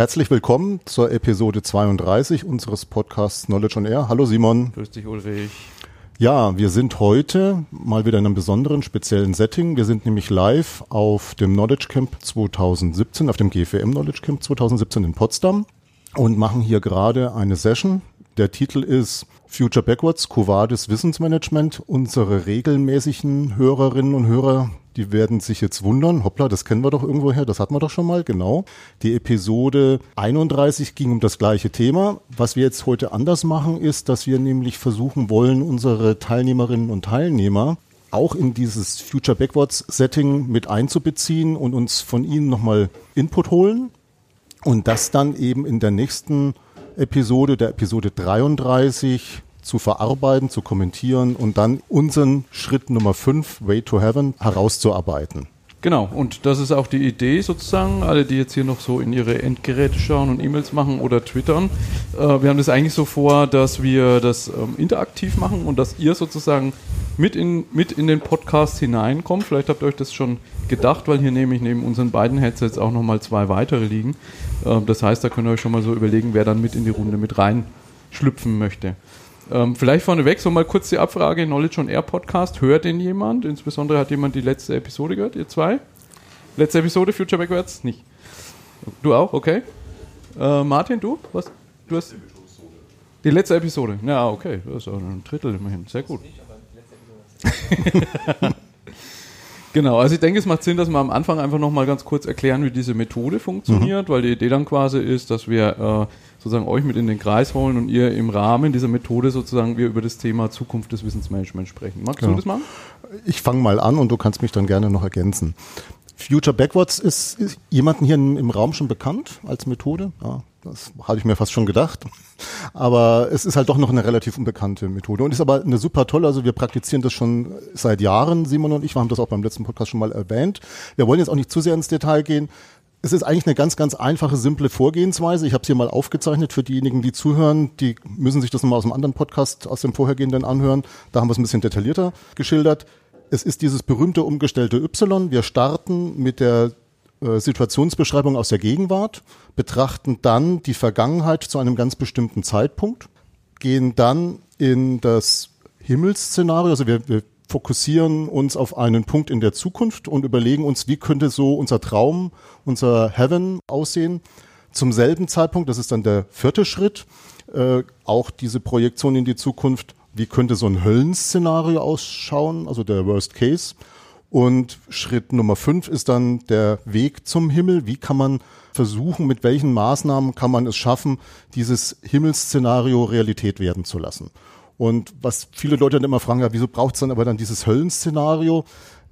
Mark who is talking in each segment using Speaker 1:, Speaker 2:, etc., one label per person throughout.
Speaker 1: Herzlich willkommen zur Episode 32 unseres Podcasts Knowledge on Air. Hallo Simon.
Speaker 2: Grüß dich Ulrich.
Speaker 1: Ja, wir sind heute mal wieder in einem besonderen, speziellen Setting. Wir sind nämlich live auf dem Knowledge Camp 2017, auf dem GFM Knowledge Camp 2017 in Potsdam und machen hier gerade eine Session. Der Titel ist Future Backwards, Covadis Wissensmanagement. Unsere regelmäßigen Hörerinnen und Hörer, die werden sich jetzt wundern. Hoppla, das kennen wir doch irgendwoher, das hatten wir doch schon mal, genau. Die Episode 31 ging um das gleiche Thema. Was wir jetzt heute anders machen, ist, dass wir nämlich versuchen wollen, unsere Teilnehmerinnen und Teilnehmer auch in dieses Future Backwards Setting mit einzubeziehen und uns von ihnen nochmal Input holen und das dann eben in der nächsten Episode, der Episode 33, zu verarbeiten, zu kommentieren und dann unseren Schritt Nummer 5, Way to Heaven, herauszuarbeiten.
Speaker 2: Genau, und das ist auch die Idee sozusagen, alle, die jetzt hier noch so in ihre Endgeräte schauen und E-Mails machen oder twittern. Äh, wir haben das eigentlich so vor, dass wir das ähm, interaktiv machen und dass ihr sozusagen mit in, mit in den Podcast hineinkommt. Vielleicht habt ihr euch das schon gedacht, weil hier nehme ich neben unseren beiden Headsets auch nochmal zwei weitere liegen. Äh, das heißt, da könnt ihr euch schon mal so überlegen, wer dann mit in die Runde mit reinschlüpfen möchte. Ähm, vielleicht vorneweg so mal kurz die Abfrage: Knowledge on Air Podcast. Hört den jemand? Insbesondere hat jemand die letzte Episode gehört? Ihr zwei? Letzte Episode, Future Backwards? Nicht. Du auch? Okay. Äh, Martin, du? Was? Du hast. Die letzte Episode. Ja, okay. Das ist auch ein Drittel immerhin. Sehr gut. Genau, also ich denke, es macht Sinn, dass wir am Anfang einfach nochmal ganz kurz erklären, wie diese Methode funktioniert, mhm. weil die Idee dann quasi ist, dass wir äh, sozusagen euch mit in den Kreis holen und ihr im Rahmen dieser Methode sozusagen wir über das Thema Zukunft des Wissensmanagements sprechen. Magst genau. du das machen?
Speaker 1: Ich fange mal an und du kannst mich dann gerne noch ergänzen. Future Backwards ist, ist jemanden hier im, Raum schon bekannt als Methode? Ja, das habe ich mir fast schon gedacht. Aber es ist halt doch noch eine relativ unbekannte Methode und ist aber eine super tolle. Also wir praktizieren das schon seit Jahren, Simon und ich. Wir haben das auch beim letzten Podcast schon mal erwähnt. Wir wollen jetzt auch nicht zu sehr ins Detail gehen. Es ist eigentlich eine ganz, ganz einfache, simple Vorgehensweise. Ich habe es hier mal aufgezeichnet für diejenigen, die zuhören. Die müssen sich das nochmal aus einem anderen Podcast, aus dem vorhergehenden anhören. Da haben wir es ein bisschen detaillierter geschildert. Es ist dieses berühmte umgestellte Y. Wir starten mit der äh, Situationsbeschreibung aus der Gegenwart, betrachten dann die Vergangenheit zu einem ganz bestimmten Zeitpunkt, gehen dann in das Himmelsszenario, also wir, wir fokussieren uns auf einen Punkt in der Zukunft und überlegen uns, wie könnte so unser Traum, unser Heaven aussehen. Zum selben Zeitpunkt, das ist dann der vierte Schritt, äh, auch diese Projektion in die Zukunft, wie könnte so ein Höllenszenario ausschauen, also der Worst Case. Und Schritt Nummer fünf ist dann der Weg zum Himmel. Wie kann man versuchen, mit welchen Maßnahmen kann man es schaffen, dieses Himmelsszenario Realität werden zu lassen? Und was viele Leute dann immer fragen, ja, wieso braucht es dann aber dann dieses Höllenszenario?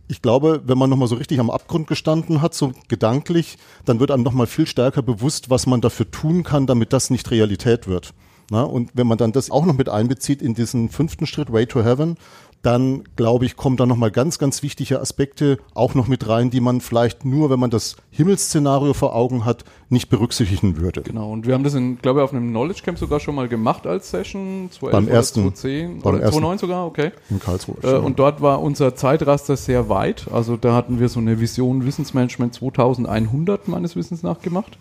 Speaker 1: Ich glaube, wenn man nochmal so richtig am Abgrund gestanden hat, so gedanklich, dann wird einem nochmal viel stärker bewusst, was man dafür tun kann, damit das nicht Realität wird. Na, und wenn man dann das auch noch mit einbezieht in diesen fünften Schritt, Way to Heaven, dann glaube ich, kommen da nochmal ganz, ganz wichtige Aspekte auch noch mit rein, die man vielleicht nur, wenn man das Himmelsszenario vor Augen hat, nicht berücksichtigen würde.
Speaker 2: Genau, und wir haben das, in, glaube ich, auf einem Knowledge Camp sogar schon mal gemacht als Session,
Speaker 1: 2011 beim ersten,
Speaker 2: 2010 oder 2009 sogar, okay.
Speaker 1: In Karlsruhe.
Speaker 2: Äh, und dort war unser Zeitraster sehr weit, also da hatten wir so eine Vision Wissensmanagement 2100 meines Wissens nach gemacht.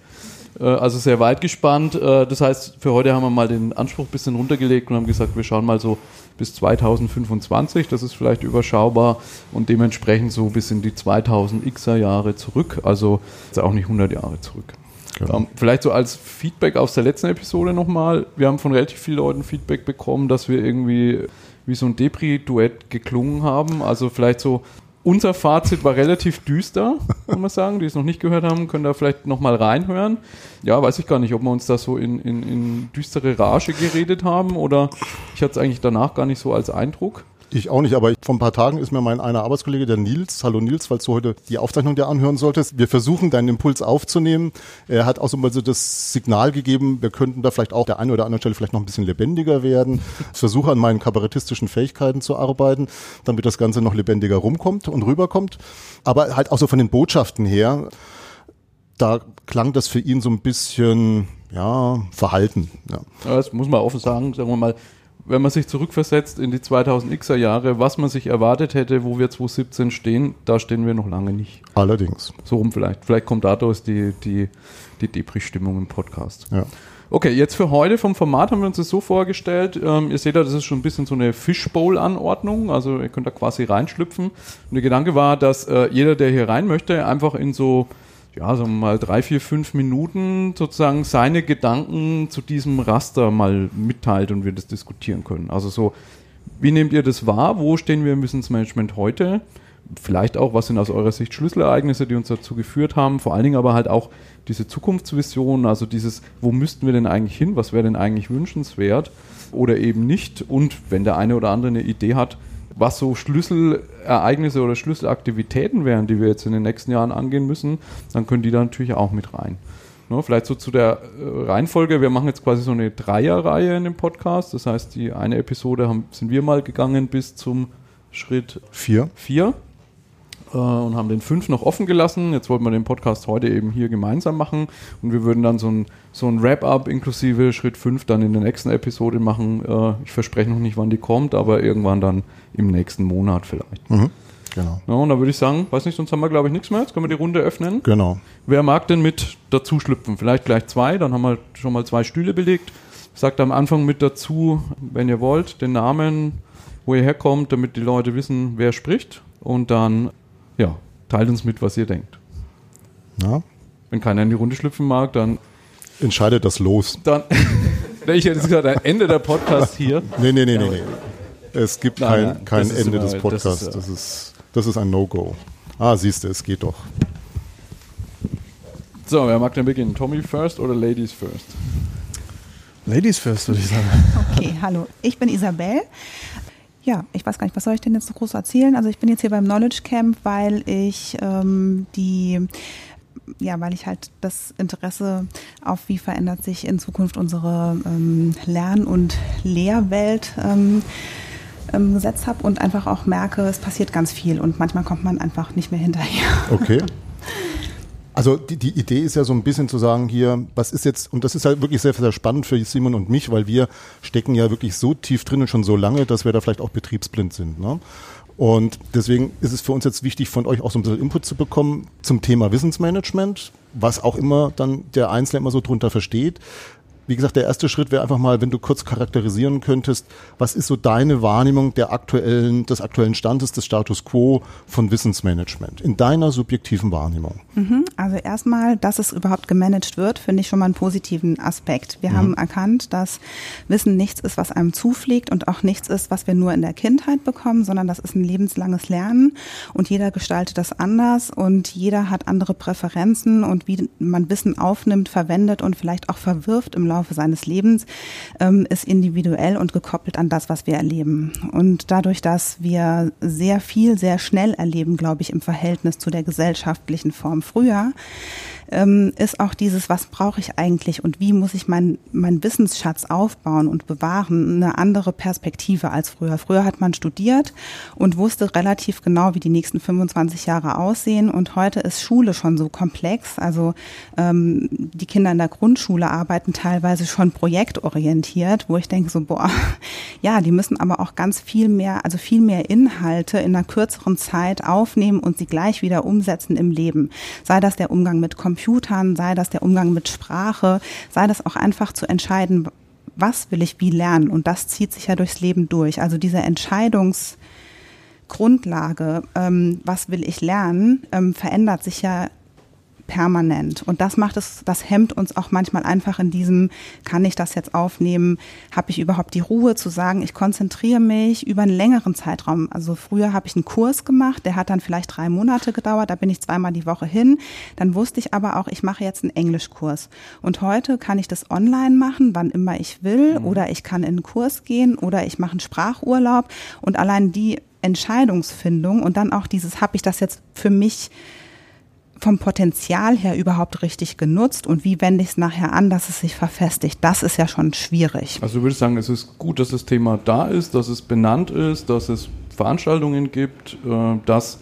Speaker 2: Äh, also sehr weit gespannt. Äh, das heißt, für heute haben wir mal den Anspruch ein bisschen runtergelegt und haben gesagt, wir schauen mal so bis 2025. Das ist vielleicht überschaubar und dementsprechend so bis in die 2000xer Jahre zurück. Also auch nicht 100 Jahre zurück. Genau. Ähm, vielleicht so als Feedback aus der letzten Episode nochmal. Wir haben von relativ vielen Leuten Feedback bekommen, dass wir irgendwie wie so ein Depri-Duett geklungen haben. Also vielleicht so unser Fazit war relativ düster, muss man sagen. Die es noch nicht gehört haben, können da vielleicht nochmal reinhören. Ja, weiß ich gar nicht, ob wir uns da so in, in, in düstere Rage geredet haben oder ich hatte es eigentlich danach gar nicht so als Eindruck.
Speaker 1: Ich auch nicht, aber vor ein paar Tagen ist mir mein einer Arbeitskollege, der Nils, hallo Nils, falls du heute die Aufzeichnung der anhören solltest, wir versuchen deinen Impuls aufzunehmen. Er hat auch so mal so das Signal gegeben, wir könnten da vielleicht auch der einen oder anderen Stelle vielleicht noch ein bisschen lebendiger werden. Ich versuche an meinen kabarettistischen Fähigkeiten zu arbeiten, damit das Ganze noch lebendiger rumkommt und rüberkommt. Aber halt auch so von den Botschaften her, da klang das für ihn so ein bisschen, ja, verhalten. Ja.
Speaker 2: Das muss man offen sagen, sagen wir mal, wenn man sich zurückversetzt in die 2000xer Jahre, was man sich erwartet hätte, wo wir 2017 stehen, da stehen wir noch lange nicht.
Speaker 1: Allerdings.
Speaker 2: So rum vielleicht. Vielleicht kommt dadurch die, die, die Depri-Stimmung im Podcast.
Speaker 1: Ja.
Speaker 2: Okay, jetzt für heute vom Format haben wir uns das so vorgestellt. Ähm, ihr seht da, das ist schon ein bisschen so eine Fishbowl-Anordnung. Also ihr könnt da quasi reinschlüpfen. Und der Gedanke war, dass äh, jeder, der hier rein möchte, einfach in so, ja, sagen wir mal drei, vier, fünf Minuten sozusagen seine Gedanken zu diesem Raster mal mitteilt und wir das diskutieren können. Also so, wie nehmt ihr das wahr? Wo stehen wir im Wissensmanagement heute? Vielleicht auch, was sind aus eurer Sicht Schlüsselereignisse, die uns dazu geführt haben? Vor allen Dingen aber halt auch diese Zukunftsvision, also dieses, wo müssten wir denn eigentlich hin, was wäre denn eigentlich wünschenswert oder eben nicht und wenn der eine oder andere eine Idee hat, was so Schlüsselereignisse oder Schlüsselaktivitäten wären, die wir jetzt in den nächsten Jahren angehen müssen, dann können die da natürlich auch mit rein. Ne, vielleicht so zu der äh, Reihenfolge. Wir machen jetzt quasi so eine Dreierreihe in dem Podcast. Das heißt, die eine Episode haben, sind wir mal gegangen bis zum Schritt
Speaker 1: Vier.
Speaker 2: 4 äh, und haben den 5 noch offen gelassen. Jetzt wollten wir den Podcast heute eben hier gemeinsam machen und wir würden dann so ein, so ein Wrap-up inklusive Schritt 5 dann in der nächsten Episode machen. Äh, ich verspreche noch nicht, wann die kommt, aber irgendwann dann im nächsten Monat vielleicht.
Speaker 1: Mhm. Genau.
Speaker 2: Ja, und da würde ich sagen, weiß nicht, sonst haben wir glaube ich nichts mehr. Jetzt können wir die Runde öffnen.
Speaker 1: Genau.
Speaker 2: Wer mag denn mit dazu schlüpfen? Vielleicht gleich zwei, dann haben wir schon mal zwei Stühle belegt. Sagt am Anfang mit dazu, wenn ihr wollt, den Namen, wo ihr herkommt, damit die Leute wissen, wer spricht. Und dann, ja, teilt uns mit, was ihr denkt.
Speaker 1: Ja.
Speaker 2: Wenn keiner in die Runde schlüpfen mag, dann,
Speaker 1: Entscheidet das los.
Speaker 2: dann ich hätte jetzt gesagt, ein Ende der Podcast hier.
Speaker 1: Nee, nee, nee, nee, nee. Es gibt
Speaker 2: Nein,
Speaker 1: kein, kein
Speaker 2: das
Speaker 1: Ende des
Speaker 2: das
Speaker 1: Podcasts.
Speaker 2: ist, ja.
Speaker 1: Das ist, das ist ein No-Go. Ah, siehst du, es geht doch.
Speaker 2: So, wer mag denn beginnen? Tommy first oder Ladies first?
Speaker 3: Ladies first, würde ich sagen.
Speaker 4: Okay, hallo. Ich bin Isabel. Ja, ich weiß gar nicht, was soll ich denn jetzt so groß erzählen? Also ich bin jetzt hier beim Knowledge Camp, weil ich ähm, die ja, weil ich halt das Interesse auf, wie verändert sich in Zukunft unsere ähm, Lern- und Lehrwelt ähm, ähm, gesetzt habe und einfach auch merke, es passiert ganz viel und manchmal kommt man einfach nicht mehr hinterher.
Speaker 1: Okay. Also die, die Idee ist ja so ein bisschen zu sagen hier, was ist jetzt, und das ist halt wirklich sehr, sehr spannend für Simon und mich, weil wir stecken ja wirklich so tief drin und schon so lange, dass wir da vielleicht auch betriebsblind sind. Ne? Und deswegen ist es für uns jetzt wichtig, von euch auch so ein bisschen Input zu bekommen zum Thema Wissensmanagement, was auch immer dann der Einzelne immer so drunter versteht. Wie gesagt, der erste Schritt wäre einfach mal, wenn du kurz charakterisieren könntest, was ist so deine Wahrnehmung der aktuellen, des aktuellen Standes, des Status quo von Wissensmanagement in deiner subjektiven Wahrnehmung?
Speaker 4: Mhm. Also erstmal, dass es überhaupt gemanagt wird, finde ich schon mal einen positiven Aspekt. Wir haben erkannt, dass Wissen nichts ist, was einem zufliegt und auch nichts ist, was wir nur in der Kindheit bekommen, sondern das ist ein lebenslanges Lernen und jeder gestaltet das anders und jeder hat andere Präferenzen und wie man Wissen aufnimmt, verwendet und vielleicht auch verwirft im Laufe seines Lebens, ähm, ist individuell und gekoppelt an das, was wir erleben. Und dadurch, dass wir sehr viel, sehr schnell erleben, glaube ich, im Verhältnis zu der gesellschaftlichen Form früher, ähm, ist auch dieses, was brauche ich eigentlich und wie muss ich meinen mein Wissensschatz aufbauen und bewahren, eine andere Perspektive als früher. Früher hat man studiert und wusste relativ genau, wie die nächsten 25 Jahre aussehen und heute ist Schule schon so komplex. Also ähm, die Kinder in der Grundschule arbeiten teilweise schon projektorientiert, wo ich denke so, boah, ja, die müssen aber auch ganz viel mehr, also viel mehr Inhalte in einer kürzeren Zeit aufnehmen und sie gleich wieder umsetzen im Leben. Sei das der Umgang mit Computern, sei das der Umgang mit Sprache, sei das auch einfach zu entscheiden, was will ich wie lernen. Und das zieht sich ja durchs Leben durch. Also diese Entscheidungsgrundlage, ähm, was will ich lernen, ähm, verändert sich ja permanent. Und das macht es, das hemmt uns auch manchmal einfach in diesem, kann ich das jetzt aufnehmen? Habe ich überhaupt die Ruhe zu sagen, ich konzentriere mich über einen längeren Zeitraum? Also früher habe ich einen Kurs gemacht, der hat dann vielleicht drei Monate gedauert, da bin ich zweimal die Woche hin. Dann wusste ich aber auch, ich mache jetzt einen Englischkurs. Und heute kann ich das online machen, wann immer ich will, oder ich kann in einen Kurs gehen oder ich mache einen Sprachurlaub. Und allein die Entscheidungsfindung und dann auch dieses, habe ich das jetzt für mich vom Potenzial her überhaupt richtig genutzt und wie wende ich es nachher an, dass es sich verfestigt, das ist ja schon schwierig.
Speaker 2: Also würde ich sagen, es ist gut, dass das Thema da ist, dass es benannt ist, dass es Veranstaltungen gibt, äh, dass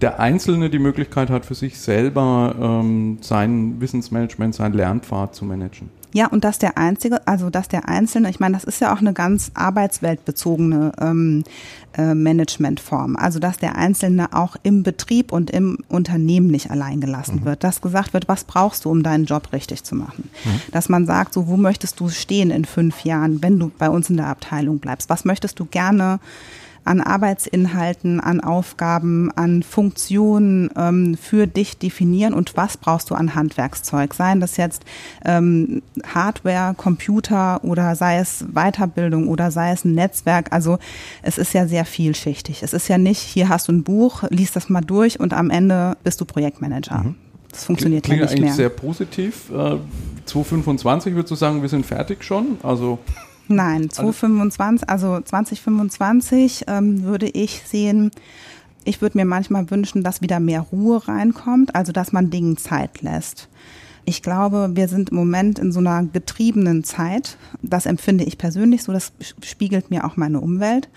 Speaker 2: der Einzelne die Möglichkeit hat, für sich selber ähm, sein Wissensmanagement, sein Lernpfad zu managen.
Speaker 4: Ja, und dass der Einzige, also dass der Einzelne, ich meine, das ist ja auch eine ganz arbeitsweltbezogene ähm, äh, Managementform. Also dass der Einzelne auch im Betrieb und im Unternehmen nicht allein gelassen mhm. wird. Dass gesagt wird, was brauchst du, um deinen Job richtig zu machen. Mhm. Dass man sagt, so wo möchtest du stehen in fünf Jahren, wenn du bei uns in der Abteilung bleibst? Was möchtest du gerne an Arbeitsinhalten, an Aufgaben, an Funktionen ähm, für dich definieren und was brauchst du an Handwerkszeug? Seien das jetzt ähm, Hardware, Computer oder sei es Weiterbildung oder sei es ein Netzwerk. Also es ist ja sehr vielschichtig. Es ist ja nicht, hier hast du ein Buch, liest das mal durch und am Ende bist du Projektmanager. Mhm. Das funktioniert
Speaker 2: Klingt
Speaker 4: ja nicht
Speaker 2: eigentlich
Speaker 4: mehr.
Speaker 2: sehr positiv. Äh, 2025 würdest du sagen, wir sind fertig schon? Also
Speaker 4: Nein, 2025, also 2025 ähm, würde ich sehen, ich würde mir manchmal wünschen, dass wieder mehr Ruhe reinkommt, also dass man Dingen Zeit lässt. Ich glaube, wir sind im Moment in so einer getriebenen Zeit. Das empfinde ich persönlich so, das spiegelt mir auch meine Umwelt.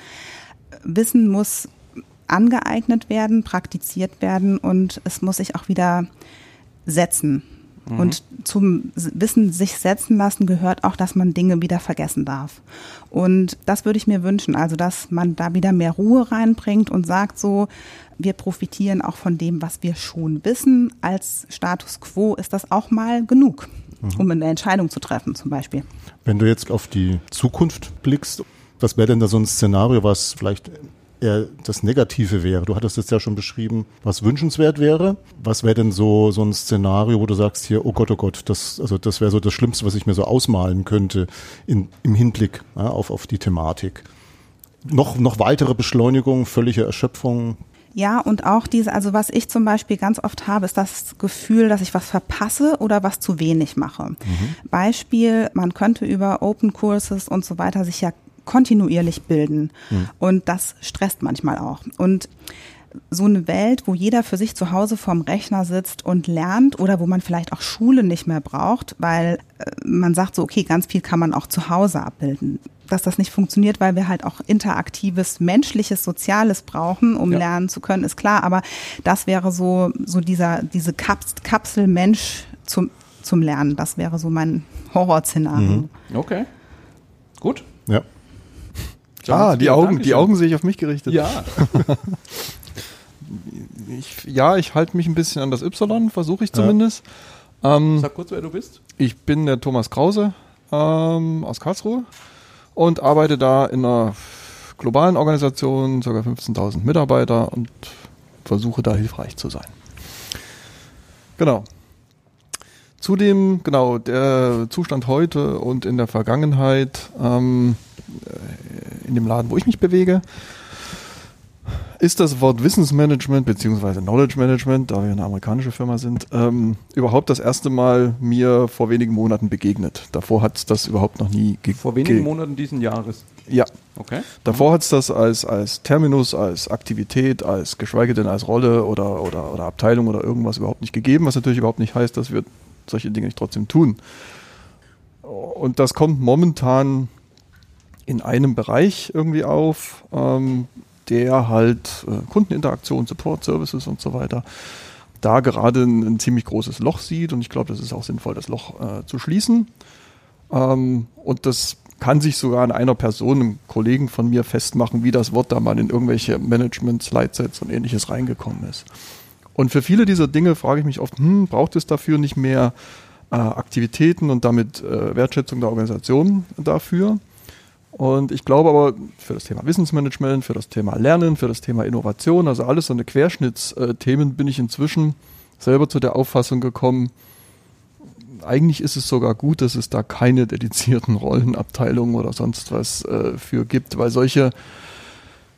Speaker 4: Wissen muss angeeignet werden, praktiziert werden und es muss sich auch wieder setzen. Mhm. Und zum Wissen sich setzen lassen gehört auch, dass man Dinge wieder vergessen darf. Und das würde ich mir wünschen, also dass man da wieder mehr Ruhe reinbringt und sagt so, wir profitieren auch von dem, was wir schon wissen. Als Status quo ist das auch mal genug, mhm. um eine Entscheidung zu treffen zum Beispiel.
Speaker 1: Wenn du jetzt auf die Zukunft blickst, was wäre denn da so ein Szenario, was vielleicht eher das Negative wäre. Du hattest jetzt ja schon beschrieben, was wünschenswert wäre. Was wäre denn so, so ein Szenario, wo du sagst hier, oh Gott, oh Gott, das, also das wäre so das Schlimmste, was ich mir so ausmalen könnte in, im Hinblick ja, auf, auf die Thematik. Noch, noch weitere Beschleunigung, völlige Erschöpfung,
Speaker 4: ja, und auch diese, also was ich zum Beispiel ganz oft habe, ist das Gefühl, dass ich was verpasse oder was zu wenig mache. Mhm. Beispiel, man könnte über Open Courses und so weiter sich ja kontinuierlich bilden. Mhm. Und das stresst manchmal auch. Und so eine Welt, wo jeder für sich zu Hause vorm Rechner sitzt und lernt oder wo man vielleicht auch Schule nicht mehr braucht, weil äh, man sagt so, okay, ganz viel kann man auch zu Hause abbilden. Dass das nicht funktioniert, weil wir halt auch interaktives, menschliches, soziales brauchen, um ja. lernen zu können, ist klar. Aber das wäre so, so dieser, diese Kapsel Mensch zum, zum Lernen. Das wäre so mein Horrorszenario.
Speaker 2: Mhm. Okay. Gut.
Speaker 1: Ja.
Speaker 3: Ah, die Augen, die Augen sehe ich auf mich gerichtet.
Speaker 2: Ja.
Speaker 3: ich, ja, ich halte mich ein bisschen an das Y, versuche ich zumindest.
Speaker 2: Ja. Ähm, Sag kurz, wer du bist.
Speaker 3: Ich bin der Thomas Krause ähm, aus Karlsruhe und arbeite da in einer globalen Organisation, ca. 15.000 Mitarbeiter und versuche da hilfreich zu sein. Genau. Zudem, genau, der Zustand heute und in der Vergangenheit ähm, in dem Laden, wo ich mich bewege, ist das Wort Wissensmanagement bzw. Knowledge Management, da wir eine amerikanische Firma sind, ähm, überhaupt das erste Mal mir vor wenigen Monaten begegnet. Davor hat es das überhaupt noch nie gegeben.
Speaker 2: Vor wenigen Monaten diesen Jahres?
Speaker 3: Ja.
Speaker 2: Okay.
Speaker 3: Davor hat es das als, als Terminus, als Aktivität, als geschweige denn als Rolle oder, oder, oder Abteilung oder irgendwas überhaupt nicht gegeben, was natürlich überhaupt nicht heißt, dass wir solche Dinge nicht trotzdem tun. Und das kommt momentan in einem Bereich irgendwie auf, ähm, der halt äh, Kundeninteraktion, Support Services und so weiter da gerade ein, ein, ziemlich großes Loch sieht und ich glaube, das ist auch sinnvoll, das Loch äh, zu schließen. Ähm, und das kann sich sogar an einer Person, einem Kollegen von mir festmachen, wie das Wort da mal in irgendwelche Management-Slidesets und ähnliches reingekommen ist. Und für viele dieser Dinge frage ich mich oft, hm, braucht es dafür nicht mehr äh, Aktivitäten und damit äh, Wertschätzung der Organisation dafür? Und ich glaube aber für das Thema Wissensmanagement, für das Thema Lernen, für das Thema Innovation, also alles so eine Querschnittsthemen, bin ich inzwischen selber zu der Auffassung gekommen, eigentlich ist es sogar gut, dass es da keine dedizierten Rollenabteilungen oder sonst was äh, für gibt, weil solche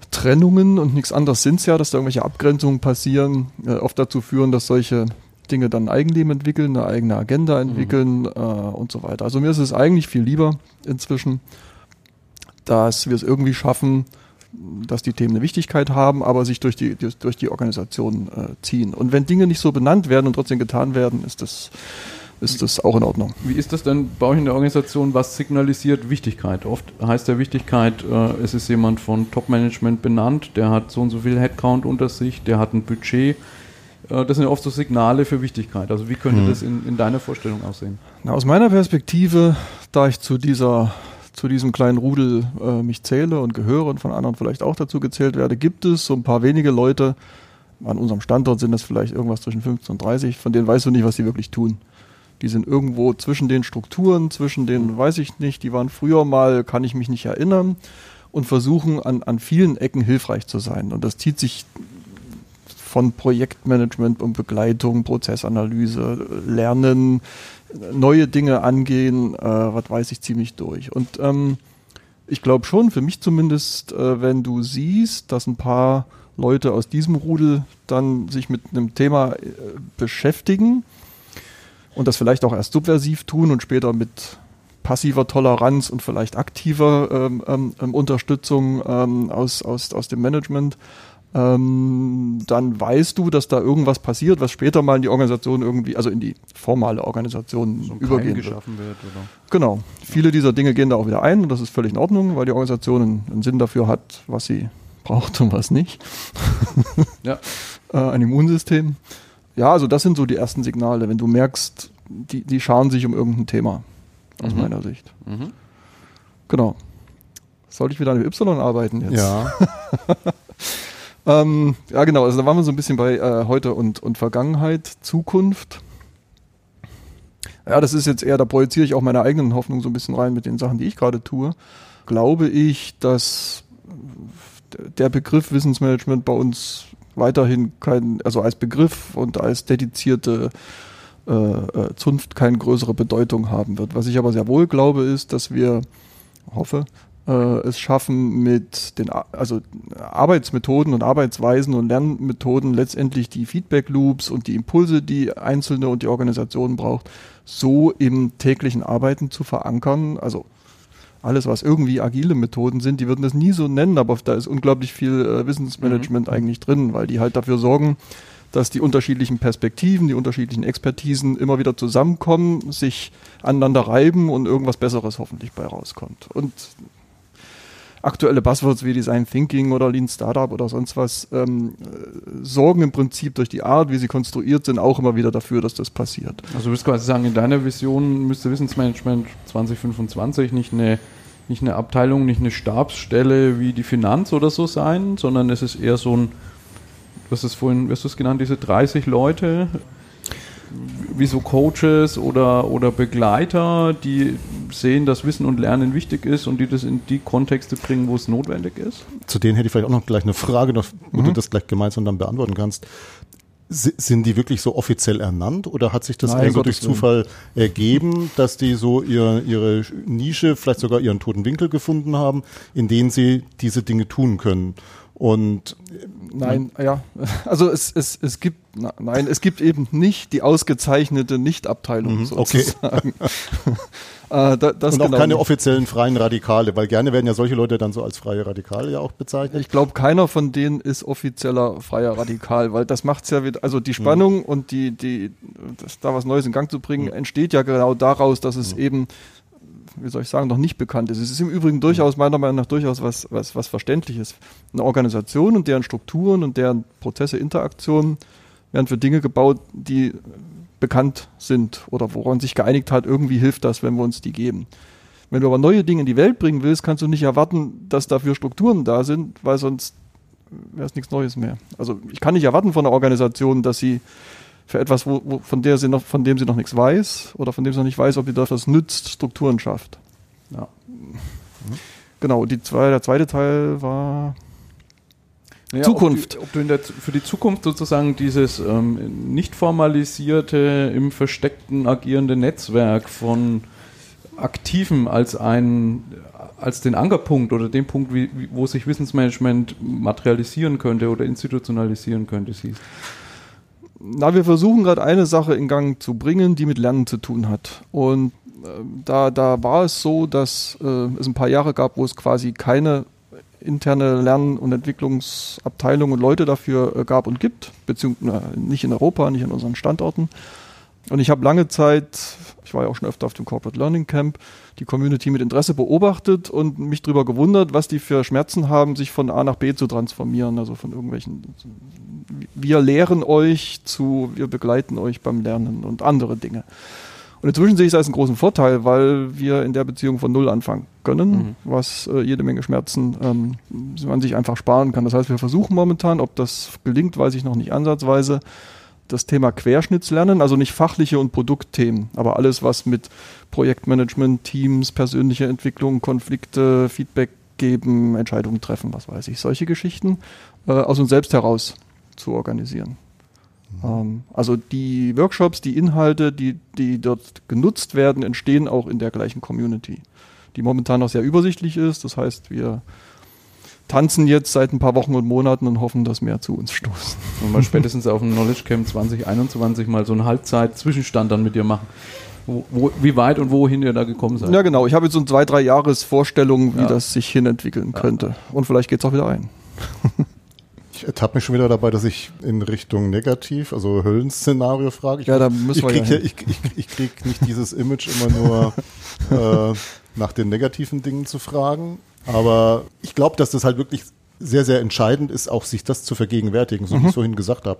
Speaker 3: Trennungen und nichts anderes sind es ja, dass da irgendwelche Abgrenzungen passieren, äh, oft dazu führen, dass solche Dinge dann ein Eigenleben entwickeln, eine eigene Agenda entwickeln mhm. äh, und so weiter. Also mir ist es eigentlich viel lieber inzwischen, dass wir es irgendwie schaffen, dass die Themen eine Wichtigkeit haben, aber sich durch die, durch die Organisation äh, ziehen. Und wenn Dinge nicht so benannt werden und trotzdem getan werden, ist das, ist das auch in Ordnung.
Speaker 2: Wie ist das denn bei euch in der Organisation? Was signalisiert Wichtigkeit? Oft heißt der Wichtigkeit, äh, es ist jemand von Top-Management benannt, der hat so und so viel Headcount unter sich, der hat ein Budget. Äh, das sind oft so Signale für Wichtigkeit. Also wie könnte
Speaker 1: Mhm.
Speaker 2: das in, in deiner Vorstellung aussehen?
Speaker 3: Na, aus meiner Perspektive, da ich zu dieser zu diesem kleinen Rudel äh, mich zähle und gehöre und von anderen vielleicht auch dazu gezählt werde, gibt es so ein paar wenige Leute, an unserem Standort sind das vielleicht irgendwas zwischen 15 und 30, von denen weißt du nicht, was sie wirklich tun. Die sind irgendwo zwischen den Strukturen, zwischen den, weiß ich nicht, die waren früher mal, kann ich mich nicht erinnern, und versuchen an, an vielen Ecken hilfreich zu sein. Und das zieht sich von Projektmanagement und Begleitung, Prozessanalyse, Lernen, neue Dinge angehen, äh, was weiß ich, ziemlich durch. Und ähm, ich glaube schon, für mich zumindest, äh, wenn du siehst, dass ein paar Leute aus diesem Rudel dann sich mit einem Thema äh, beschäftigen und das vielleicht auch erst subversiv tun und später mit passiver Toleranz und vielleicht aktiver ähm, ähm, Unterstützung ähm, aus, aus, aus dem Management, ähm, dann weißt du, dass da irgendwas passiert, was später mal in die Organisation irgendwie, also in die formale Organisation
Speaker 2: So ein
Speaker 3: übergehen
Speaker 2: Keim
Speaker 3: wird.
Speaker 2: geschaffen wird. Oder?
Speaker 3: Genau. Viele dieser Dinge gehen da auch wieder ein und das ist völlig in Ordnung, weil die Organisation einen, einen Sinn dafür hat, was sie braucht und was nicht.
Speaker 2: Ja.
Speaker 3: äh, ein Immunsystem. Ja, also das sind so die ersten Signale, wenn du merkst, die, die scharen sich um irgendein Thema, aus
Speaker 2: Mhm.
Speaker 3: meiner Sicht.
Speaker 2: Mhm.
Speaker 3: Genau. Sollte ich wieder an dem Y arbeiten jetzt?
Speaker 1: Ja,
Speaker 3: Ähm, ja, genau. Also da waren wir so ein bisschen bei äh, heute und, und Vergangenheit, Zukunft. Ja, das ist jetzt eher, da projiziere ich auch meine eigenen Hoffnungen so ein bisschen rein mit den Sachen, die ich gerade tue. Glaube ich, dass der Begriff Wissensmanagement bei uns weiterhin kein, also als Begriff und als dedizierte äh, äh, Zunft keine größere Bedeutung haben wird. Was ich aber sehr wohl glaube, ist, dass wir, hoffe, es schaffen, mit den also Arbeitsmethoden und Arbeitsweisen und Lernmethoden letztendlich die Feedback Loops und die Impulse, die Einzelne und die Organisation braucht, so im täglichen Arbeiten zu verankern. Also alles, was irgendwie agile Methoden sind, die würden das nie so nennen, aber da ist unglaublich viel äh, Wissensmanagement eigentlich drin, weil die halt dafür sorgen, dass die unterschiedlichen Perspektiven, die unterschiedlichen Expertisen immer wieder zusammenkommen, sich aneinander reiben und irgendwas Besseres hoffentlich bei rauskommt. Und aktuelle Buzzwords wie Design Thinking oder Lean Startup oder sonst was ähm, äh, sorgen im Prinzip durch die Art, wie sie konstruiert sind, auch immer wieder dafür, dass das passiert.
Speaker 2: Also du würdest quasi sagen, in deiner Vision müsste Wissensmanagement 2025 nicht eine, nicht eine Abteilung, nicht eine Stabsstelle wie die Finanz oder so sein, sondern es ist eher so ein, hast es vorhin, hast du es genannt, diese 30 Leute, wie so Coaches oder, oder Begleiter, die sehen, dass Wissen und Lernen wichtig ist und die das in die Kontexte bringen, wo es notwendig ist?
Speaker 1: zu denen hätte ich vielleicht auch noch gleich eine Frage, wo du das gleich gemeinsam dann beantworten kannst. Si- Sind die wirklich so offiziell ernannt oder hat sich das
Speaker 3: Nein,
Speaker 1: durch Zufall ergeben, dass die so ihr, ihre Nische, vielleicht sogar ihren toten Winkel gefunden haben, in denen sie diese Dinge tun können? Und
Speaker 3: Nein, ja. Also es, es, es gibt, nein, es gibt eben nicht die ausgezeichnete Nicht-Abteilung
Speaker 1: Mhm, okay.
Speaker 3: sozusagen. äh, da,
Speaker 1: und auch
Speaker 3: genau
Speaker 1: keine
Speaker 3: nicht.
Speaker 1: offiziellen freien Radikale, weil gerne werden ja solche Leute dann so als freie Radikale ja auch bezeichnet.
Speaker 3: Ich glaube, keiner von denen ist offizieller freier Radikal, weil das macht's ja wieder, also die Spannung und die, die, das, da was Neues in Gang zu bringen, entsteht ja genau daraus, dass es eben, wie soll ich sagen, noch nicht bekannt ist. Es ist im Übrigen durchaus, meiner Meinung nach, durchaus was, was, was Verständliches. Eine Organisation und deren Strukturen und deren Prozesse, Interaktionen werden für Dinge gebaut, die bekannt sind oder woran sich geeinigt hat, irgendwie hilft das, wenn wir uns die geben. Wenn du aber neue Dinge in die Welt bringen willst, kannst du nicht erwarten, dass dafür Strukturen da sind, weil sonst wäre es nichts Neues mehr. Also ich kann nicht erwarten von einer Organisation, dass sie für etwas, wo, wo, von, der sie noch, von dem sie noch nichts weiß oder von dem sie noch nicht weiß, ob sie das nützt, Strukturen schafft.
Speaker 2: Ja.
Speaker 3: Genau, die zwei, der zweite Teil war
Speaker 2: Ja,
Speaker 3: Zukunft.
Speaker 2: Ob, die, ob du in der, für die Zukunft sozusagen dieses ähm, nicht formalisierte, im Versteckten agierende Netzwerk von Aktiven als ein als den Ankerpunkt oder den Punkt, wie, wo sich Wissensmanagement materialisieren könnte oder institutionalisieren könnte, siehst.
Speaker 3: Na, wir versuchen gerade eine Sache in Gang zu bringen, die mit Lernen zu tun hat. Und äh, da, da war es so, dass äh, es ein paar Jahre gab, wo es quasi keine interne Lern- und Entwicklungsabteilung und Leute dafür äh, gab und gibt, beziehungsweise äh, nicht in Europa, nicht an unseren Standorten. Und ich habe lange Zeit, ich war ja auch schon öfter auf dem Corporate Learning Camp, die Community mit Interesse beobachtet und mich darüber gewundert, was die für Schmerzen haben, sich von A nach B zu transformieren. Also von irgendwelchen, wir lehren euch zu, wir begleiten euch beim Lernen und andere Dinge. Und inzwischen sehe ich es als einen großen Vorteil, weil wir in der Beziehung von Null anfangen können, mhm. was äh, jede Menge Schmerzen ähm, man sich einfach sparen kann. Das heißt, wir versuchen momentan, ob das gelingt, weiß ich noch nicht ansatzweise, das Thema Querschnittslernen, also nicht fachliche und Produktthemen, aber alles, was mit Projektmanagement, Teams, persönliche Entwicklung, Konflikte, Feedback geben, Entscheidungen treffen, was weiß ich, solche Geschichten äh, aus uns selbst heraus zu organisieren. Ähm, also die Workshops, die Inhalte, die, die dort genutzt werden, entstehen auch in der gleichen Community, die momentan noch sehr übersichtlich ist. Das heißt, wir tanzen jetzt seit ein paar Wochen und Monaten und hoffen, dass mehr zu uns stoßen.
Speaker 2: Und mal spätestens auf dem Knowledge Camp 2021 mal so einen Halbzeit-Zwischenstand dann mit dir machen. Wo, wo, wie weit und wohin ihr da gekommen seid.
Speaker 3: Ja, genau. Ich habe jetzt so zwei, drei Jahres Vorstellungen, wie ja. das sich hinentwickeln könnte. Ja. Und vielleicht geht es auch wieder ein.
Speaker 1: Ich ertappe mich schon wieder dabei, dass ich in Richtung negativ, also Höllenszenario frage. Ich,
Speaker 3: ja, da müssen
Speaker 1: ich
Speaker 3: wir
Speaker 1: krieg ja, ich, ich, ich krieg nicht dieses Image immer nur äh, nach den negativen Dingen zu fragen. Aber ich glaube, dass das halt wirklich sehr, sehr entscheidend ist, auch sich das zu vergegenwärtigen, so mhm. wie ich vorhin gesagt habe.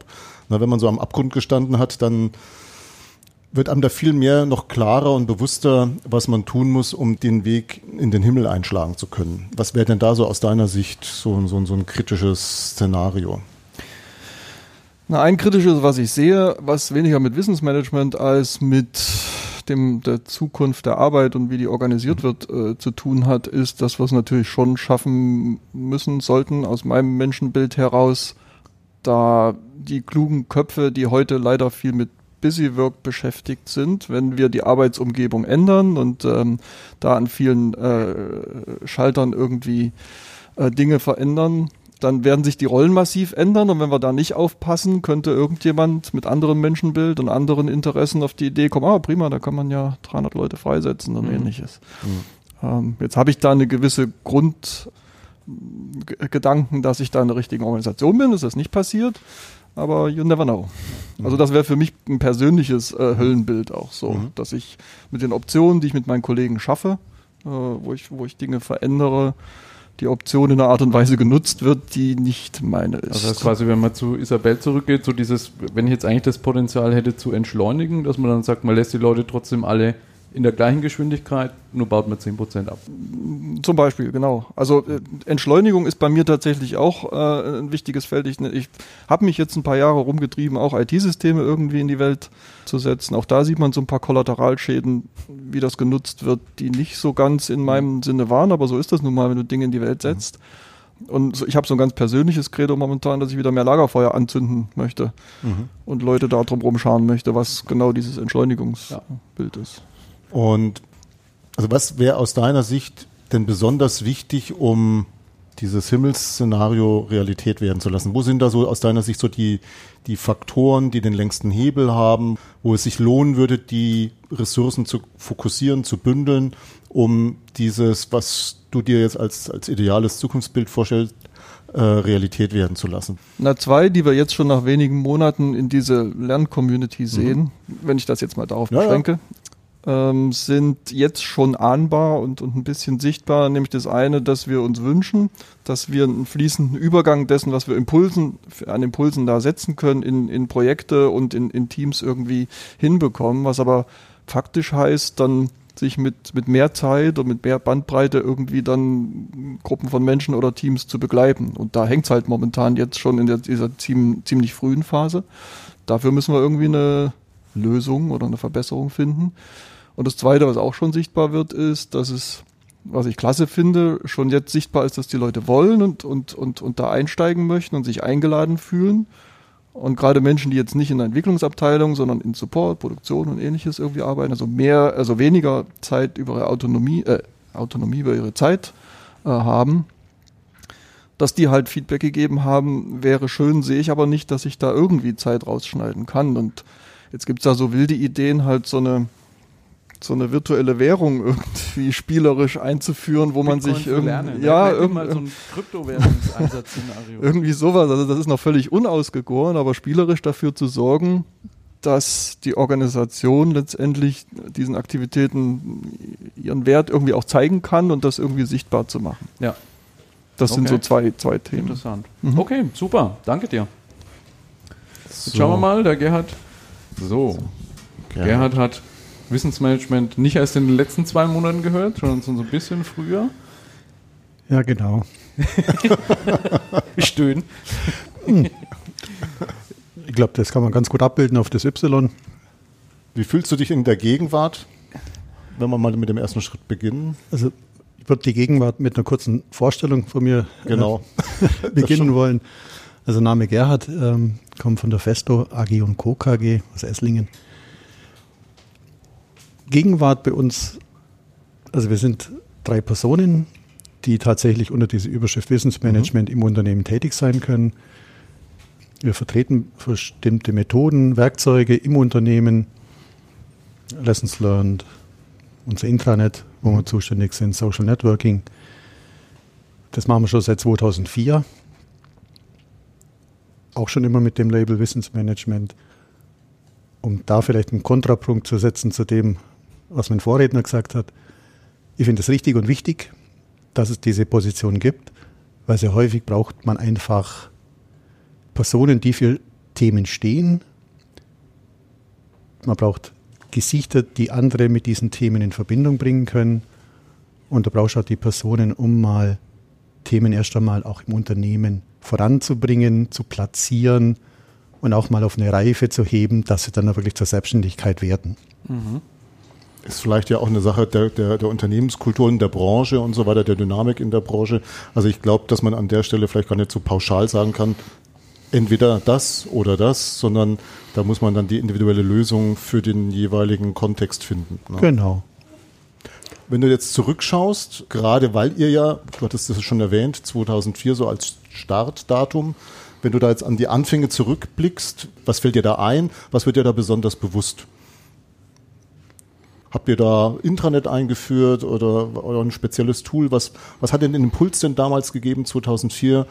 Speaker 1: Na, wenn man so am Abgrund gestanden hat, dann wird einem da viel mehr noch klarer und bewusster, was man tun muss, um den Weg in den Himmel einschlagen zu können. Was wäre denn da so aus deiner Sicht so, so, so ein kritisches Szenario?
Speaker 3: Na, ein kritisches, was ich sehe, was weniger mit Wissensmanagement als mit dem der Zukunft der Arbeit und wie die organisiert wird äh, zu tun hat, ist, dass wir es natürlich schon schaffen müssen sollten aus meinem Menschenbild heraus, da die klugen Köpfe, die heute leider viel mit Busy Work beschäftigt sind, wenn wir die Arbeitsumgebung ändern und ähm, da an vielen äh, Schaltern irgendwie äh, Dinge verändern, dann werden sich die Rollen massiv ändern und wenn wir da nicht aufpassen, könnte irgendjemand mit anderem Menschenbild und anderen Interessen auf die Idee kommen, ah prima, da kann man ja 300 Leute freisetzen und mhm. ähnliches. Mhm. Ähm, jetzt habe ich da eine gewisse Grundgedanken, dass ich da in der richtigen Organisation bin, ist das nicht passiert aber you never know. Also das wäre für mich ein persönliches äh, Höllenbild auch so, mhm. dass ich mit den Optionen, die ich mit meinen Kollegen schaffe, äh, wo, ich, wo ich Dinge verändere, die Option in einer Art und Weise genutzt wird, die nicht meine ist.
Speaker 2: Also das heißt quasi, wenn man zu Isabel zurückgeht, so dieses, wenn ich jetzt eigentlich das Potenzial hätte zu entschleunigen, dass man dann sagt, man lässt die Leute trotzdem alle in der gleichen Geschwindigkeit, nur baut man 10% ab.
Speaker 3: Zum Beispiel, genau. Also äh, Entschleunigung ist bei mir tatsächlich auch äh, ein wichtiges Feld. Ich, ich habe mich jetzt ein paar Jahre rumgetrieben, auch IT-Systeme irgendwie in die Welt zu setzen. Auch da sieht man so ein paar Kollateralschäden, wie das genutzt wird, die nicht so ganz in meinem Sinne waren, aber so ist das nun mal, wenn du Dinge in die Welt setzt. Und ich habe so ein ganz persönliches Credo momentan, dass ich wieder mehr Lagerfeuer anzünden möchte mhm. und Leute da drum rumscharen möchte, was genau dieses Entschleunigungsbild ja. ist.
Speaker 1: Und also was wäre aus deiner Sicht denn besonders wichtig, um dieses Himmelsszenario Realität werden zu lassen? Wo sind da so aus deiner Sicht so die, die Faktoren, die den längsten Hebel haben, wo es sich lohnen würde, die Ressourcen zu fokussieren, zu bündeln, um dieses, was du dir jetzt als, als ideales Zukunftsbild vorstellst, äh, Realität werden zu lassen?
Speaker 3: Na, zwei, die wir jetzt schon nach wenigen Monaten in diese Lerncommunity sehen, mhm. wenn ich das jetzt mal darauf ja, beschränke. Ja ähm, sind jetzt schon ahnbar und, und ein bisschen sichtbar. Nämlich das eine, dass wir uns wünschen, dass wir einen fließenden Übergang dessen, was wir Impulsen, an Impulsen da setzen können, in, in Projekte und in, in Teams irgendwie hinbekommen, was aber faktisch heißt, dann sich mit, mit mehr Zeit und mit mehr Bandbreite irgendwie dann Gruppen von Menschen oder Teams zu begleiten. Und da hängt es halt momentan jetzt schon in der, dieser ziemlich, ziemlich frühen Phase. Dafür müssen wir irgendwie eine Lösung oder eine Verbesserung finden. Und das Zweite, was auch schon sichtbar wird, ist, dass es, was ich klasse finde, schon jetzt sichtbar ist, dass die Leute wollen und, und, und, und da einsteigen möchten und sich eingeladen fühlen. Und gerade Menschen, die jetzt nicht in der Entwicklungsabteilung, sondern in Support, Produktion und ähnliches irgendwie arbeiten, also mehr, also weniger Zeit über ihre Autonomie, äh, Autonomie über ihre Zeit äh, haben, dass die halt Feedback gegeben haben, wäre schön, sehe ich aber nicht, dass ich da irgendwie Zeit rausschneiden kann. Und jetzt gibt es da so wilde Ideen, halt so eine so eine virtuelle Währung irgendwie spielerisch einzuführen, wo Bitcoin man sich irgendwie ja
Speaker 2: irgendwie so ein Kryptowährungseinsatzszenario.
Speaker 3: irgendwie sowas, also das ist noch völlig unausgegoren, aber spielerisch dafür zu sorgen, dass die Organisation letztendlich diesen Aktivitäten ihren Wert irgendwie auch zeigen kann und das irgendwie sichtbar zu machen.
Speaker 2: Ja.
Speaker 3: Das sind
Speaker 2: Okay.
Speaker 3: so zwei, zwei Themen.
Speaker 2: Interessant.
Speaker 3: Mhm.
Speaker 2: Okay, super. Danke dir. Jetzt schauen wir mal, der Gerhard. So, Gerhard hat Wissensmanagement nicht erst in den letzten zwei Monaten gehört, sondern so ein bisschen früher.
Speaker 5: Ja, genau.
Speaker 2: Stöhnen.
Speaker 5: Ich glaube, das kann man ganz gut abbilden auf das Y.
Speaker 1: Wie fühlst du dich in der Gegenwart, wenn wir mal mit dem ersten Schritt beginnen?
Speaker 5: Also ich würde die Gegenwart mit einer kurzen Vorstellung von mir
Speaker 1: Genau.
Speaker 5: äh, beginnen wollen. Also Name Gerhard, ähm, kommt von der Festo AG und Co. KG aus Esslingen. Gegenwart bei uns, also wir sind drei Personen, die tatsächlich unter dieser Überschrift Wissensmanagement im Unternehmen tätig sein können. Wir vertreten bestimmte Methoden, Werkzeuge im Unternehmen, Lessons learned, unser Intranet, wo wir zuständig sind, Social Networking. Das machen wir schon seit 2004. Auch schon immer mit dem Label Wissensmanagement. Um da vielleicht einen Kontrapunkt zu setzen zu dem, was mein Vorredner gesagt hat. Ich finde es richtig und wichtig, dass es diese Position gibt, weil sehr häufig braucht man einfach Personen, die für Themen stehen. Man braucht Gesichter, die andere mit diesen Themen in Verbindung bringen können. Und du brauchst auch die Personen, um mal Themen erst einmal auch im Unternehmen voranzubringen, zu platzieren und auch mal auf eine Reife zu heben, dass sie dann auch wirklich zur Selbstständigkeit werden.
Speaker 1: Ist vielleicht ja auch eine Sache der, der, der Unternehmenskultur in der Branche und so weiter, der Dynamik in der Branche. Also ich glaube, dass man an der Stelle vielleicht gar nicht so pauschal sagen kann, entweder das oder das, sondern da muss man dann die individuelle Lösung für den jeweiligen Kontext finden. ne?
Speaker 5: Genau.
Speaker 1: Wenn du jetzt zurückschaust, gerade weil ihr ja, du hattest das schon erwähnt, 2004 so als Startdatum, wenn du da jetzt an die Anfänge zurückblickst, was fällt dir da ein? Was wird dir da besonders bewusst? Habt ihr da Intranet eingeführt oder, oder ein spezielles Tool? Was, was hat denn den Impuls denn damals gegeben, 2004,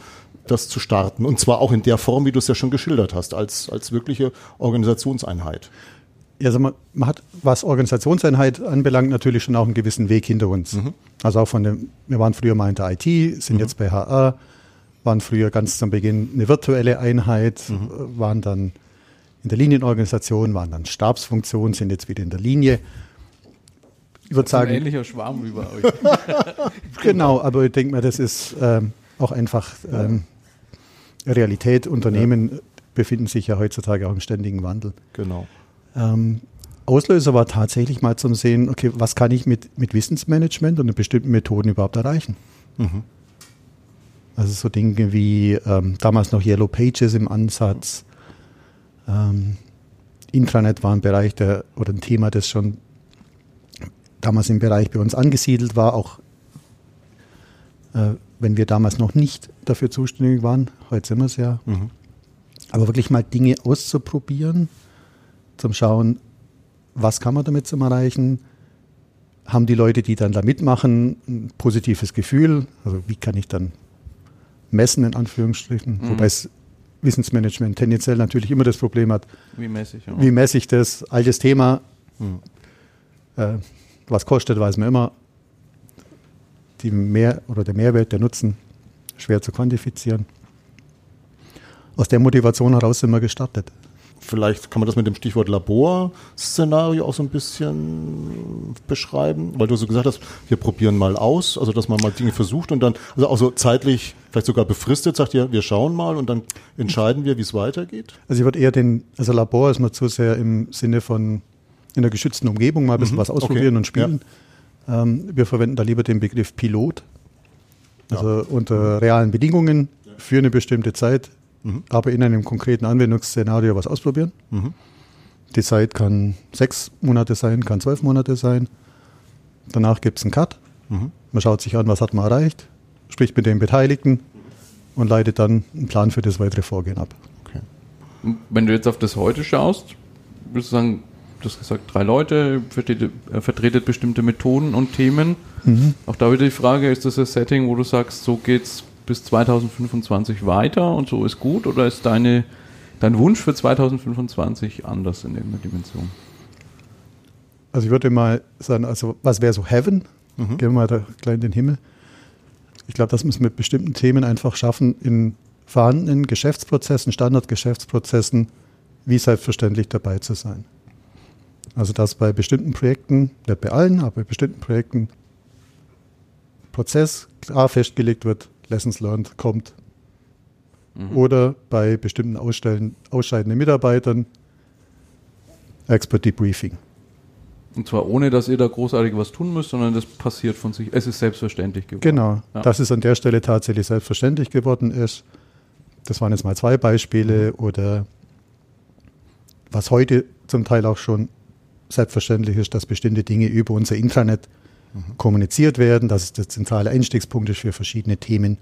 Speaker 1: das zu starten? Und zwar auch in der Form, wie du es ja schon geschildert hast, als, als wirkliche Organisationseinheit.
Speaker 5: Ja, also man, man hat, was Organisationseinheit anbelangt, natürlich schon auch einen gewissen Weg hinter uns. Also auch von dem, wir waren früher mal in der IT, sind jetzt bei HR, waren früher ganz zum Beginn eine virtuelle Einheit, äh, waren dann in der Linienorganisation, waren dann Stabsfunktion, sind jetzt wieder in der Linie. Ich würde
Speaker 2: Ein
Speaker 5: sagen,
Speaker 2: ähnlicher Schwarm bei euch.
Speaker 5: Genau, aber ich denke mal, das ist ähm, auch einfach ähm, Realität. Unternehmen befinden sich ja heutzutage auch im ständigen Wandel.
Speaker 1: Genau.
Speaker 5: Ähm, Auslöser war tatsächlich mal zum Sehen, okay, was kann ich mit, mit Wissensmanagement und bestimmten Methoden überhaupt erreichen? Also so Dinge wie ähm, damals noch Yellow Pages im Ansatz. Ähm, Intranet war ein Bereich der, oder ein Thema, das schon damals im Bereich bei uns angesiedelt war, auch äh, wenn wir damals noch nicht dafür zuständig waren. Heute sind wir es ja. Aber wirklich mal Dinge auszuprobieren, zum Schauen, was kann man damit zum Erreichen? Haben die Leute, die dann da mitmachen, ein positives Gefühl? Also wie kann ich dann messen, in Anführungsstrichen? Wobei es Wissensmanagement tendenziell natürlich immer das Problem hat,
Speaker 2: Wie mäßig. Ja.
Speaker 5: wie messe ich das? Altes Thema. Äh, was kostet, weiß man immer. Die Mehr oder der Mehrwert, der Nutzen, schwer zu quantifizieren. Aus der Motivation heraus sind wir gestartet.
Speaker 1: Vielleicht kann man das mit dem Stichwort Laborszenario auch so ein bisschen beschreiben, weil du so gesagt hast, wir probieren mal aus, also dass man mal Dinge versucht und dann, also auch so zeitlich, vielleicht sogar befristet, sagt ihr, wir schauen mal und dann entscheiden wir, wie es weitergeht.
Speaker 5: Also ich würde eher den, also Labor ist mir zu sehr im Sinne von in der geschützten Umgebung mal ein bisschen
Speaker 1: Mhm,
Speaker 5: was ausprobieren
Speaker 1: okay,
Speaker 5: und spielen. Ähm, wir verwenden da lieber den Begriff Pilot. Also unter realen Bedingungen für eine bestimmte Zeit,
Speaker 1: Mhm.
Speaker 5: aber in einem konkreten Anwendungsszenario was ausprobieren.
Speaker 1: Mhm.
Speaker 5: Die Zeit kann sechs Monate sein, kann zwölf Monate sein. Danach gibt es einen Cut.
Speaker 1: Mhm.
Speaker 5: Man schaut sich an, was hat man erreicht, spricht mit den Beteiligten und leitet dann einen Plan für das weitere Vorgehen ab.
Speaker 1: Okay.
Speaker 2: Wenn du jetzt auf das heute schaust, würdest du sagen, du hast gesagt, drei Leute, vertretet, äh, vertretet bestimmte Methoden und Themen. Auch da wieder die Frage, ist das ein Setting, wo du sagst, so geht's bis 2025 weiter und so ist gut oder ist deine Dein Wunsch für 2025 anders in irgendeiner Dimension?
Speaker 5: Also ich würde mal sagen, also was wäre so Heaven? Mhm. Gehen wir mal da gleich in den Himmel. Ich glaube, das müssen wir mit bestimmten Themen einfach schaffen, in vorhandenen Geschäftsprozessen, Standardgeschäftsprozessen, wie selbstverständlich dabei zu sein. Also dass bei bestimmten Projekten, nicht bei allen, aber bei bestimmten Projekten Prozess klar festgelegt wird, Lessons learned kommt. Mhm. Oder bei bestimmten Ausstellen, ausscheidenden Mitarbeitern Expert Debriefing.
Speaker 2: Und zwar ohne, dass ihr da großartig was tun müsst, sondern das passiert von sich. Es ist selbstverständlich geworden.
Speaker 5: Genau, ja. dass es an der Stelle tatsächlich selbstverständlich geworden ist. Das waren jetzt mal zwei Beispiele. Oder was heute zum Teil auch schon selbstverständlich ist, dass bestimmte Dinge über unser Intranet mhm. kommuniziert werden, dass es der zentrale Einstiegspunkt ist für verschiedene Themen.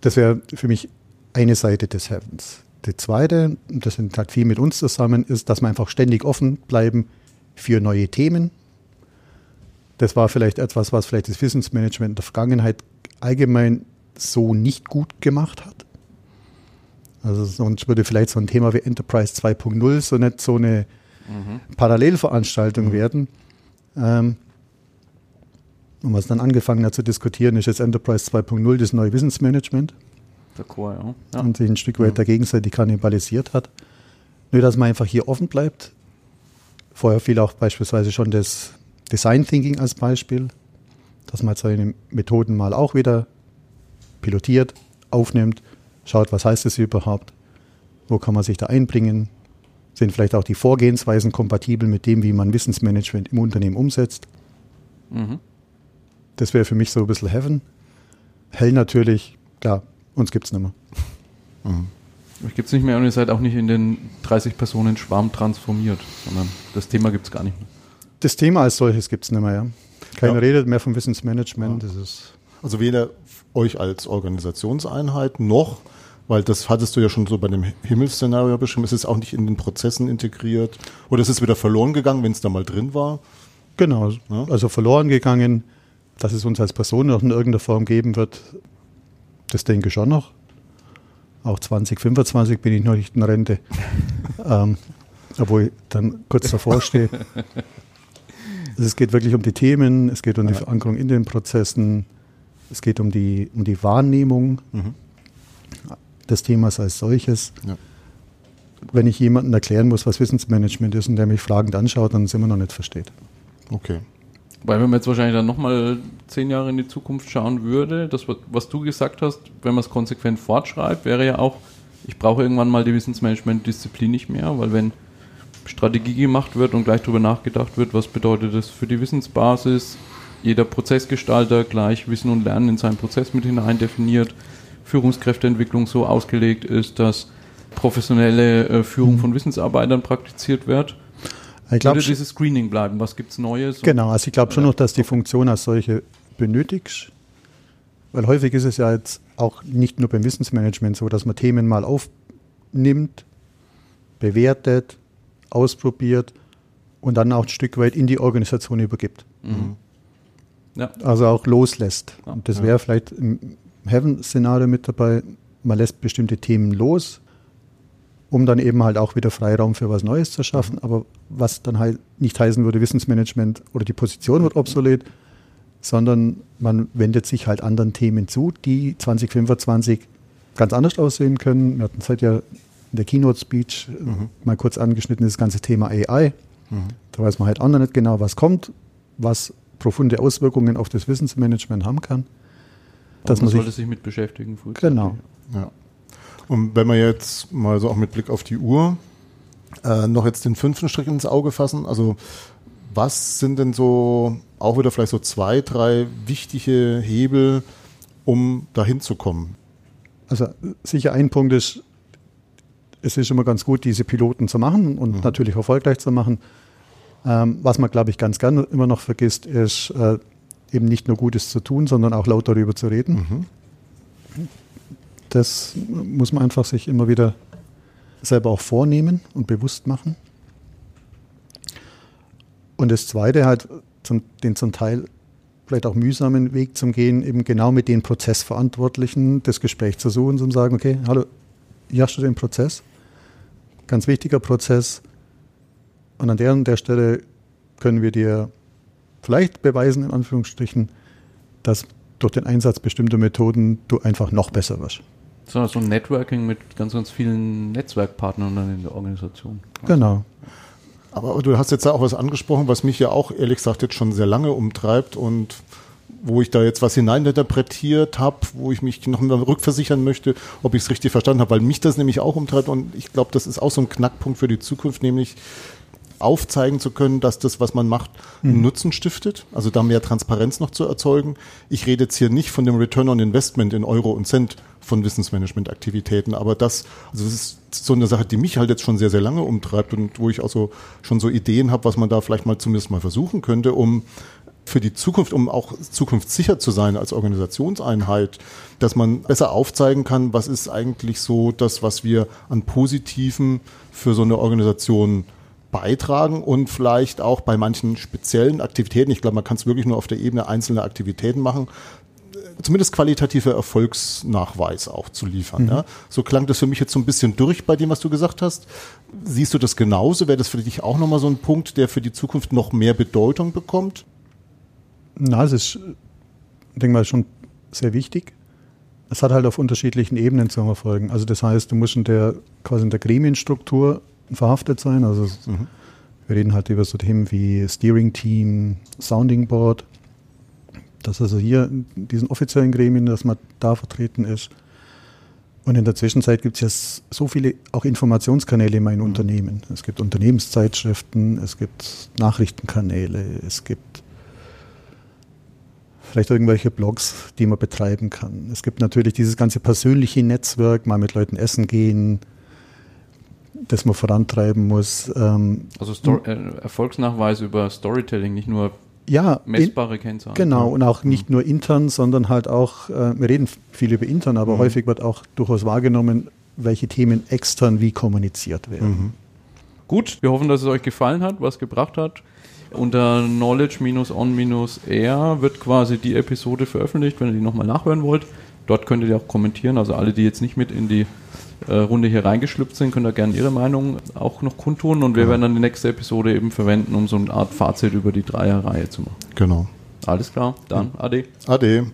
Speaker 5: Das wäre für mich eine Seite des Heavens. Die zweite, und das hängt halt viel mit uns zusammen, ist, dass wir einfach ständig offen bleiben für neue Themen. Das war vielleicht etwas, was vielleicht das Wissensmanagement in der Vergangenheit allgemein so nicht gut gemacht hat. Also sonst würde vielleicht so ein Thema wie Enterprise 2.0 so nicht so eine mhm. Parallelveranstaltung mhm. werden. Ähm, und was dann angefangen hat zu diskutieren, ist jetzt Enterprise 2.0 das neue Wissensmanagement.
Speaker 2: D'accord, ja.
Speaker 5: ja. Und sich ein Stück weit mhm. der Gegenseite kannibalisiert hat. Nur, dass man einfach hier offen bleibt. Vorher fiel auch beispielsweise schon das Design Thinking als Beispiel, dass man seine Methoden mal auch wieder pilotiert, aufnimmt schaut, was heißt es überhaupt, wo kann man sich da einbringen, sind vielleicht auch die Vorgehensweisen kompatibel mit dem, wie man Wissensmanagement im Unternehmen umsetzt. Mhm. Das wäre für mich so ein bisschen Heaven. Hell natürlich, klar, uns gibt es nicht mehr.
Speaker 2: Mhm. Euch gibt es nicht mehr und ihr seid auch nicht in den 30 Personen Schwarm transformiert, sondern das Thema gibt es gar nicht mehr.
Speaker 5: Das Thema als solches gibt es nicht mehr, ja. Keiner ja. redet mehr vom Wissensmanagement. Ja. Das ist
Speaker 1: also weder euch als Organisationseinheit noch weil das hattest du ja schon so bei dem Himmelsszenario beschrieben, es ist auch nicht in den Prozessen integriert oder es ist wieder verloren gegangen, wenn es da mal drin war.
Speaker 5: Genau, ja? also verloren gegangen, dass es uns als Person noch in irgendeiner Form geben wird, das denke ich schon noch. Auch 2025 bin ich noch nicht in Rente, ähm, obwohl ich dann kurz davor stehe. Also es geht wirklich um die Themen, es geht um die Verankerung in den Prozessen, es geht um die, um die Wahrnehmung. Mhm des Themas als solches. Ja. Wenn ich jemandem erklären muss, was Wissensmanagement ist und der mich fragend anschaut, dann sind wir noch nicht versteht.
Speaker 2: Okay. Weil wenn man jetzt wahrscheinlich dann nochmal zehn Jahre in die Zukunft schauen würde, das, was du gesagt hast, wenn man es konsequent fortschreibt, wäre ja auch, ich brauche irgendwann mal die Wissensmanagement-Disziplin nicht mehr, weil wenn Strategie gemacht wird und gleich darüber nachgedacht wird, was bedeutet das für die Wissensbasis, jeder Prozessgestalter gleich Wissen und Lernen in seinen Prozess mit hinein definiert, Führungskräfteentwicklung so ausgelegt ist, dass professionelle äh, Führung mhm. von Wissensarbeitern praktiziert wird. Ich glaub, Würde dieses Screening bleiben? Was gibt es Neues?
Speaker 5: Genau, also ich glaube schon noch, dass die Funktion als solche benötigt. Weil häufig ist es ja jetzt auch nicht nur beim Wissensmanagement so, dass man Themen mal aufnimmt, bewertet, ausprobiert und dann auch ein Stück weit in die Organisation übergibt. Mhm. Ja. Also auch loslässt. Ja. Und das wäre vielleicht im Heaven-Szenario mit dabei. Man lässt bestimmte Themen los, um dann eben halt auch wieder Freiraum für was Neues zu schaffen. Aber was dann halt nicht heißen würde, Wissensmanagement oder die Position wird obsolet, sondern man wendet sich halt anderen Themen zu, die 2025 ganz anders aussehen können. Wir hatten es ja in der Keynote-Speech mhm. mal kurz angeschnitten, das ganze Thema AI. Mhm. Da weiß man halt auch noch nicht genau, was kommt, was profunde Auswirkungen auf das Wissensmanagement haben kann
Speaker 2: dass man, man sollte sich mit beschäftigen.
Speaker 5: Genau.
Speaker 1: Ja. Und wenn wir jetzt mal so auch mit Blick auf die Uhr äh, noch jetzt den fünften Strich ins Auge fassen, also was sind denn so auch wieder vielleicht so zwei, drei wichtige Hebel, um dahin zu kommen?
Speaker 5: Also sicher ein Punkt ist, es ist immer ganz gut, diese Piloten zu machen und mhm. natürlich erfolgreich zu machen. Ähm, was man, glaube ich, ganz gerne immer noch vergisst, ist äh, eben nicht nur Gutes zu tun, sondern auch laut darüber zu reden. Mhm. Das muss man einfach sich immer wieder selber auch vornehmen und bewusst machen. Und das Zweite halt, zum, den zum Teil vielleicht auch mühsamen Weg zum Gehen, eben genau mit den Prozessverantwortlichen das Gespräch zu suchen, zum sagen, okay, hallo, Jahre den Prozess. Ganz wichtiger Prozess. Und an der und der Stelle können wir dir vielleicht beweisen, in Anführungsstrichen, dass durch den Einsatz bestimmter Methoden du einfach noch besser wirst.
Speaker 2: So, so ein Networking mit ganz, ganz vielen Netzwerkpartnern dann in der Organisation.
Speaker 5: Genau.
Speaker 1: Aber du hast jetzt ja auch was angesprochen, was mich ja auch ehrlich gesagt jetzt schon sehr lange umtreibt und wo ich da jetzt was hineininterpretiert habe, wo ich mich noch mal rückversichern möchte, ob ich es richtig verstanden habe, weil mich das nämlich auch umtreibt und ich glaube, das ist auch so ein Knackpunkt für die Zukunft, nämlich aufzeigen zu können, dass das, was man macht, einen Nutzen stiftet, also da mehr Transparenz noch zu erzeugen. Ich rede jetzt hier nicht von dem Return on Investment in Euro und Cent von Wissensmanagement-Aktivitäten, aber das, also das ist so eine Sache, die mich halt jetzt schon sehr, sehr lange umtreibt und wo ich auch so schon so Ideen habe, was man da vielleicht mal zumindest mal versuchen könnte, um für die Zukunft, um auch zukunftssicher zu sein als Organisationseinheit, dass man besser aufzeigen kann, was ist eigentlich so das, was wir an Positiven für so eine Organisation beitragen und vielleicht auch bei manchen speziellen Aktivitäten, ich glaube, man kann es wirklich nur auf der Ebene einzelner Aktivitäten machen, zumindest qualitative Erfolgsnachweis auch zu liefern. Mhm. Ja. So klang das für mich jetzt so ein bisschen durch bei dem, was du gesagt hast. Siehst du das genauso? Wäre das für dich auch nochmal so ein Punkt, der für die Zukunft noch mehr Bedeutung bekommt?
Speaker 5: Na, es ist, denke mal, schon sehr wichtig. Es hat halt auf unterschiedlichen Ebenen zu erfolgen. Also das heißt, du musst in der quasi in der Gremienstruktur verhaftet sein. Also mhm. wir reden halt über so Themen wie Steering Team, Sounding Board. Dass also hier in diesen offiziellen Gremien, dass man da vertreten ist. Und in der Zwischenzeit gibt es ja so viele auch Informationskanäle in meinem mhm. Unternehmen. Es gibt Unternehmenszeitschriften, es gibt Nachrichtenkanäle, es gibt vielleicht irgendwelche Blogs, die man betreiben kann. Es gibt natürlich dieses ganze persönliche Netzwerk, mal mit Leuten essen gehen, das man vorantreiben muss.
Speaker 2: Ähm, also Story, äh, Erfolgsnachweis über Storytelling, nicht nur ja, messbare Kennzahlen.
Speaker 5: Genau, und auch nicht nur intern, sondern halt auch, äh, wir reden viel über intern, aber mhm. häufig wird auch durchaus wahrgenommen, welche Themen extern wie kommuniziert werden. Mhm.
Speaker 2: Gut, wir hoffen, dass es euch gefallen hat, was gebracht hat. Unter knowledge-on-air wird quasi die Episode veröffentlicht, wenn ihr die nochmal nachhören wollt. Dort könnt ihr auch kommentieren. Also alle, die jetzt nicht mit in die Runde hier reingeschlüpft sind, können da gerne ihre Meinung auch noch kundtun. Und wir werden dann die nächste Episode eben verwenden, um so eine Art Fazit über die Dreierreihe zu machen.
Speaker 1: Genau.
Speaker 2: Alles klar, dann Ade.
Speaker 1: Ade.